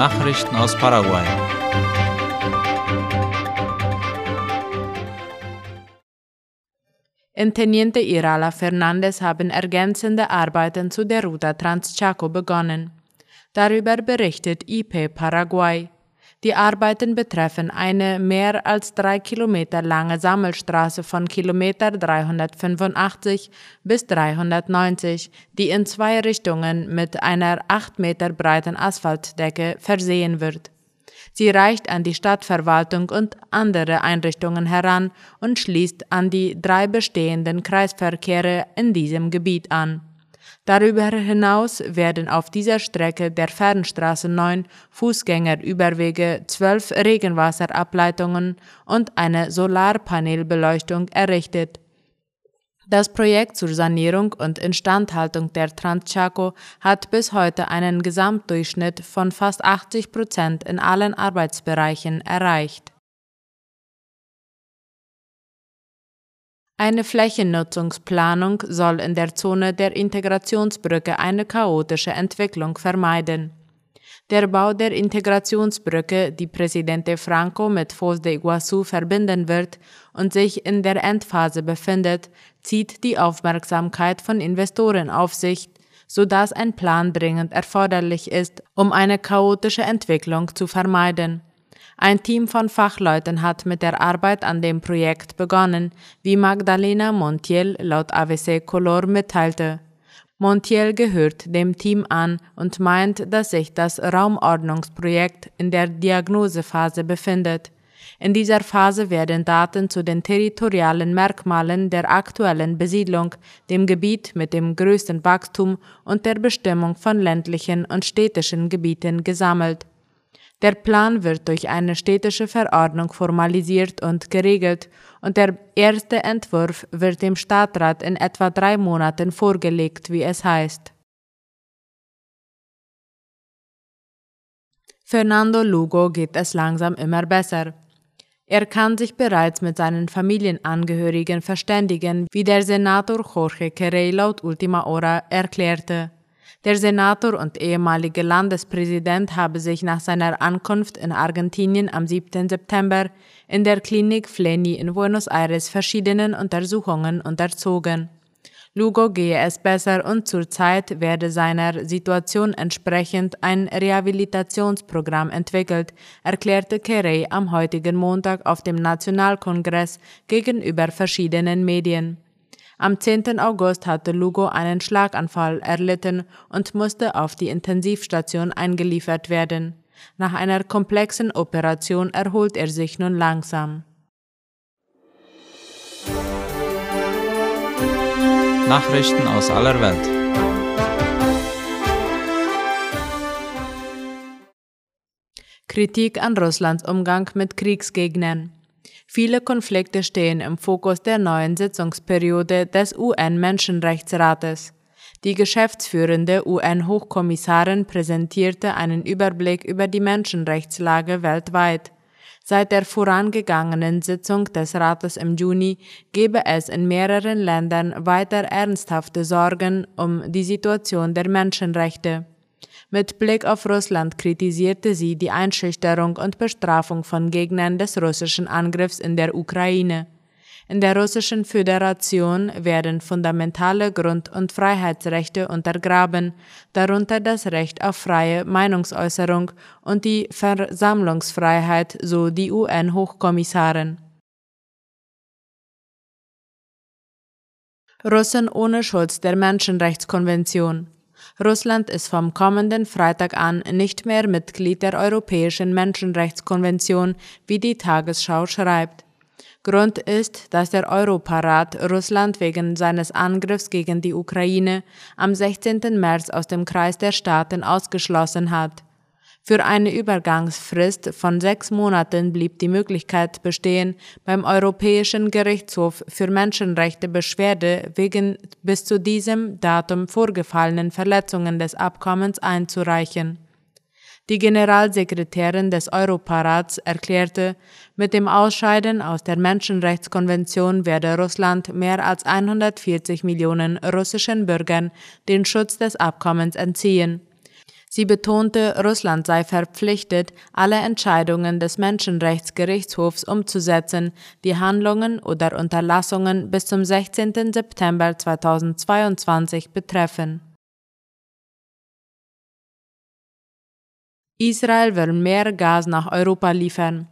Nachrichten aus Paraguay. In Teniente Irala Fernandez haben ergänzende Arbeiten zu der Ruta Transchaco begonnen. Darüber berichtet IP Paraguay. Die Arbeiten betreffen eine mehr als drei Kilometer lange Sammelstraße von Kilometer 385 bis 390, die in zwei Richtungen mit einer acht Meter breiten Asphaltdecke versehen wird. Sie reicht an die Stadtverwaltung und andere Einrichtungen heran und schließt an die drei bestehenden Kreisverkehre in diesem Gebiet an. Darüber hinaus werden auf dieser Strecke der Fernstraße 9 Fußgängerüberwege, zwölf Regenwasserableitungen und eine Solarpanelbeleuchtung errichtet. Das Projekt zur Sanierung und Instandhaltung der Transchaco hat bis heute einen Gesamtdurchschnitt von fast 80 Prozent in allen Arbeitsbereichen erreicht. Eine Flächennutzungsplanung soll in der Zone der Integrationsbrücke eine chaotische Entwicklung vermeiden. Der Bau der Integrationsbrücke, die Präsident Franco mit Foz de Iguazu verbinden wird und sich in der Endphase befindet, zieht die Aufmerksamkeit von Investoren auf sich, sodass ein Plan dringend erforderlich ist, um eine chaotische Entwicklung zu vermeiden. Ein Team von Fachleuten hat mit der Arbeit an dem Projekt begonnen, wie Magdalena Montiel laut AVC Color mitteilte. Montiel gehört dem Team an und meint, dass sich das Raumordnungsprojekt in der Diagnosephase befindet. In dieser Phase werden Daten zu den territorialen Merkmalen der aktuellen Besiedlung, dem Gebiet mit dem größten Wachstum und der Bestimmung von ländlichen und städtischen Gebieten gesammelt. Der Plan wird durch eine städtische Verordnung formalisiert und geregelt und der erste Entwurf wird dem Stadtrat in etwa drei Monaten vorgelegt, wie es heißt. Fernando Lugo geht es langsam immer besser. Er kann sich bereits mit seinen Familienangehörigen verständigen, wie der Senator Jorge Querey laut Ultima Hora erklärte. Der Senator und ehemalige Landespräsident habe sich nach seiner Ankunft in Argentinien am 7. September in der Klinik Fleni in Buenos Aires verschiedenen Untersuchungen unterzogen. Lugo gehe es besser und zurzeit werde seiner Situation entsprechend ein Rehabilitationsprogramm entwickelt, erklärte Carey am heutigen Montag auf dem Nationalkongress gegenüber verschiedenen Medien. Am 10. August hatte Lugo einen Schlaganfall erlitten und musste auf die Intensivstation eingeliefert werden. Nach einer komplexen Operation erholt er sich nun langsam. Nachrichten aus aller Welt. Kritik an Russlands Umgang mit Kriegsgegnern. Viele Konflikte stehen im Fokus der neuen Sitzungsperiode des UN-Menschenrechtsrates. Die geschäftsführende UN-Hochkommissarin präsentierte einen Überblick über die Menschenrechtslage weltweit. Seit der vorangegangenen Sitzung des Rates im Juni gebe es in mehreren Ländern weiter ernsthafte Sorgen um die Situation der Menschenrechte. Mit Blick auf Russland kritisierte sie die Einschüchterung und Bestrafung von Gegnern des russischen Angriffs in der Ukraine. In der Russischen Föderation werden fundamentale Grund- und Freiheitsrechte untergraben, darunter das Recht auf freie Meinungsäußerung und die Versammlungsfreiheit, so die UN-Hochkommissarin. Russen ohne Schutz der Menschenrechtskonvention. Russland ist vom kommenden Freitag an nicht mehr Mitglied der Europäischen Menschenrechtskonvention, wie die Tagesschau schreibt. Grund ist, dass der Europarat Russland wegen seines Angriffs gegen die Ukraine am 16. März aus dem Kreis der Staaten ausgeschlossen hat. Für eine Übergangsfrist von sechs Monaten blieb die Möglichkeit bestehen, beim Europäischen Gerichtshof für Menschenrechte Beschwerde wegen bis zu diesem Datum vorgefallenen Verletzungen des Abkommens einzureichen. Die Generalsekretärin des Europarats erklärte, mit dem Ausscheiden aus der Menschenrechtskonvention werde Russland mehr als 140 Millionen russischen Bürgern den Schutz des Abkommens entziehen. Sie betonte, Russland sei verpflichtet, alle Entscheidungen des Menschenrechtsgerichtshofs umzusetzen, die Handlungen oder Unterlassungen bis zum 16. September 2022 betreffen. Israel will mehr Gas nach Europa liefern.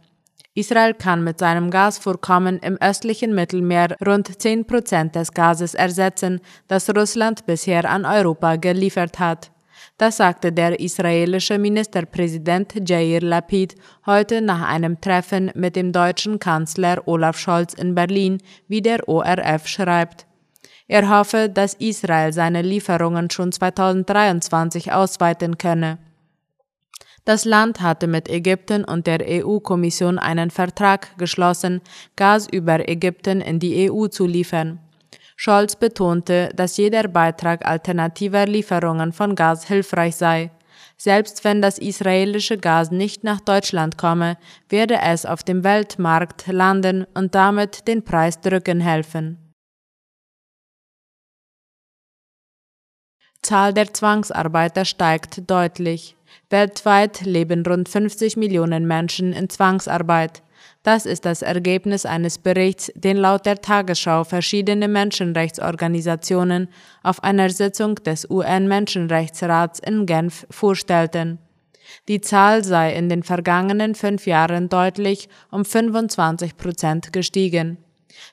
Israel kann mit seinem Gasvorkommen im östlichen Mittelmeer rund 10 Prozent des Gases ersetzen, das Russland bisher an Europa geliefert hat. Das sagte der israelische Ministerpräsident Jair Lapid heute nach einem Treffen mit dem deutschen Kanzler Olaf Scholz in Berlin, wie der ORF schreibt. Er hoffe, dass Israel seine Lieferungen schon 2023 ausweiten könne. Das Land hatte mit Ägypten und der EU-Kommission einen Vertrag geschlossen, Gas über Ägypten in die EU zu liefern. Scholz betonte, dass jeder Beitrag alternativer Lieferungen von Gas hilfreich sei. Selbst wenn das israelische Gas nicht nach Deutschland komme, werde es auf dem Weltmarkt landen und damit den Preis drücken helfen. Zahl der Zwangsarbeiter steigt deutlich. Weltweit leben rund 50 Millionen Menschen in Zwangsarbeit. Das ist das Ergebnis eines Berichts, den laut der Tagesschau verschiedene Menschenrechtsorganisationen auf einer Sitzung des UN-Menschenrechtsrats in Genf vorstellten. Die Zahl sei in den vergangenen fünf Jahren deutlich um 25 Prozent gestiegen.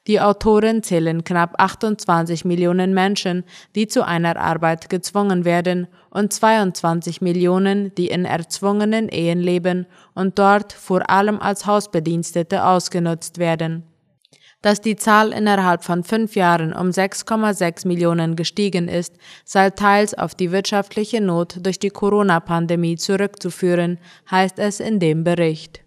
Die Autoren zählen knapp 28 Millionen Menschen, die zu einer Arbeit gezwungen werden, und 22 Millionen, die in erzwungenen Ehen leben und dort vor allem als Hausbedienstete ausgenutzt werden. Dass die Zahl innerhalb von fünf Jahren um 6,6 Millionen gestiegen ist, sei teils auf die wirtschaftliche Not durch die Corona-Pandemie zurückzuführen, heißt es in dem Bericht.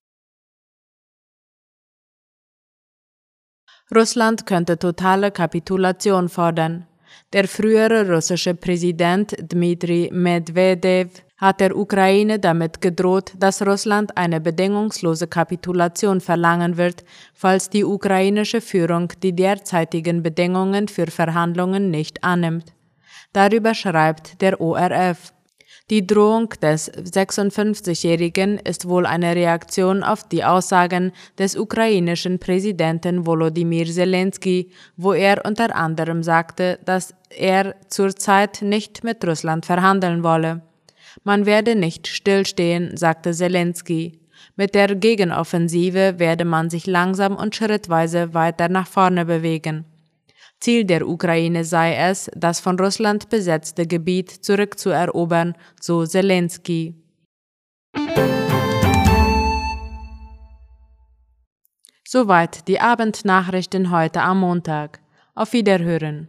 Russland könnte totale Kapitulation fordern. Der frühere russische Präsident Dmitri Medvedev hat der Ukraine damit gedroht, dass Russland eine bedingungslose Kapitulation verlangen wird, falls die ukrainische Führung die derzeitigen Bedingungen für Verhandlungen nicht annimmt. Darüber schreibt der ORF. Die Drohung des 56-Jährigen ist wohl eine Reaktion auf die Aussagen des ukrainischen Präsidenten Volodymyr Zelensky, wo er unter anderem sagte, dass er zurzeit nicht mit Russland verhandeln wolle. Man werde nicht stillstehen, sagte Zelensky. Mit der Gegenoffensive werde man sich langsam und schrittweise weiter nach vorne bewegen. Ziel der Ukraine sei es, das von Russland besetzte Gebiet zurückzuerobern, so Zelensky. Soweit die Abendnachrichten heute am Montag. Auf Wiederhören.